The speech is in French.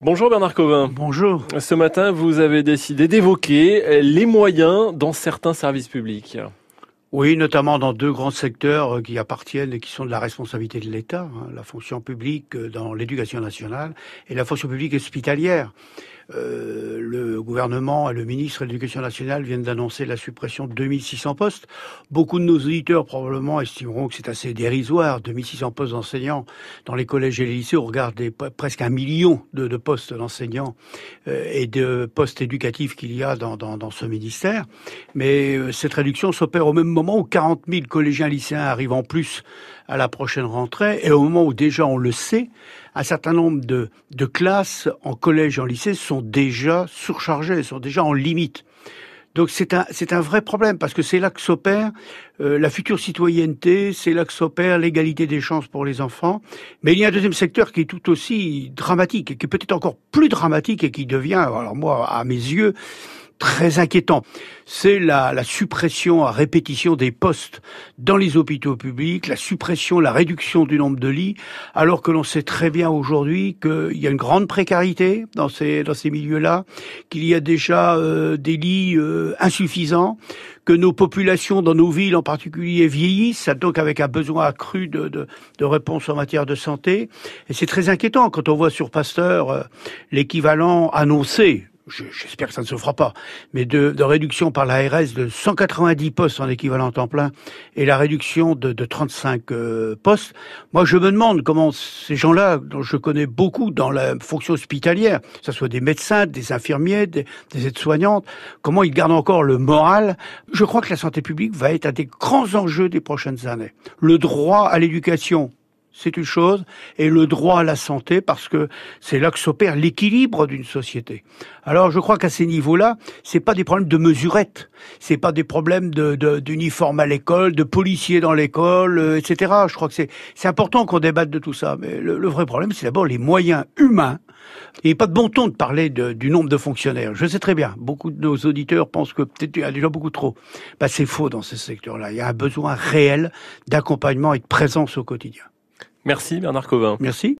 Bonjour Bernard Covin. Bonjour. Ce matin, vous avez décidé d'évoquer les moyens dans certains services publics. Oui, notamment dans deux grands secteurs qui appartiennent et qui sont de la responsabilité de l'État, hein, la fonction publique dans l'éducation nationale et la fonction publique hospitalière. Euh, le gouvernement et le ministre de l'Éducation nationale viennent d'annoncer la suppression de 2600 postes. Beaucoup de nos auditeurs probablement estimeront que c'est assez dérisoire, 2600 postes d'enseignants dans les collèges et les lycées. On regarde presque un million de, postes d'enseignants euh, et de postes éducatifs qu'il y a dans, ce ministère. Mais euh, cette réduction s'opère au même moment où 40 000 collégiens lycéens arrivent en plus à la prochaine rentrée et au moment où déjà on le sait, un certain nombre de classes en collège et en lycée sont déjà surchargées, sont déjà en limite. Donc c'est un c'est un vrai problème parce que c'est là que s'opère euh, la future citoyenneté, c'est là que s'opère l'égalité des chances pour les enfants. Mais il y a un deuxième secteur qui est tout aussi dramatique et qui est peut-être encore plus dramatique et qui devient, alors moi à mes yeux, très inquiétant. C'est la, la, suppression à répétition des postes dans les hôpitaux publics, la suppression, la réduction du nombre de lits, alors que l'on sait très bien aujourd'hui qu'il y a une grande précarité dans ces, dans ces milieux-là, qu'il y a déjà euh, des lits euh, insuffisants, que nos populations dans nos villes en particulier vieillissent, donc avec un besoin accru de, de, de réponse en matière de santé. Et c'est très inquiétant quand on voit sur Pasteur euh, l'équivalent annoncé, j'espère que ça ne se fera pas, mais de, de réduction par l'ARS de 190 postes en équivalent temps plein et la réduction de, de 35 euh, postes. Moi, je me demande comment ces gens-là, dont je connais beaucoup dans la fonction hospitalière, que ce soit des médecins, des infirmiers, des, des aides-soignantes, comment ils gardent encore le moral. Je crois que la santé publique va être un des grands enjeux des prochaines années. Le droit à l'éducation, c'est une chose, et le droit à la santé, parce que c'est là que s'opère l'équilibre d'une société. Alors, je crois qu'à ces niveaux-là, c'est pas des problèmes de mesurettes, c'est pas des problèmes de, d'uniforme à l'école, de policiers dans l'école, euh, etc. Je crois que c'est, important qu'on débatte de tout ça, mais le, vrai problème, c'est d'abord les moyens humains. Et pas de bon ton de parler du nombre de fonctionnaires. Je sais très bien, beaucoup de nos auditeurs pensent que peut-être il y a déjà beaucoup trop. Bah, c'est faux dans ces secteurs-là. Il y a un besoin réel d'accompagnement et de présence au quotidien. Merci Bernard Covin. Merci.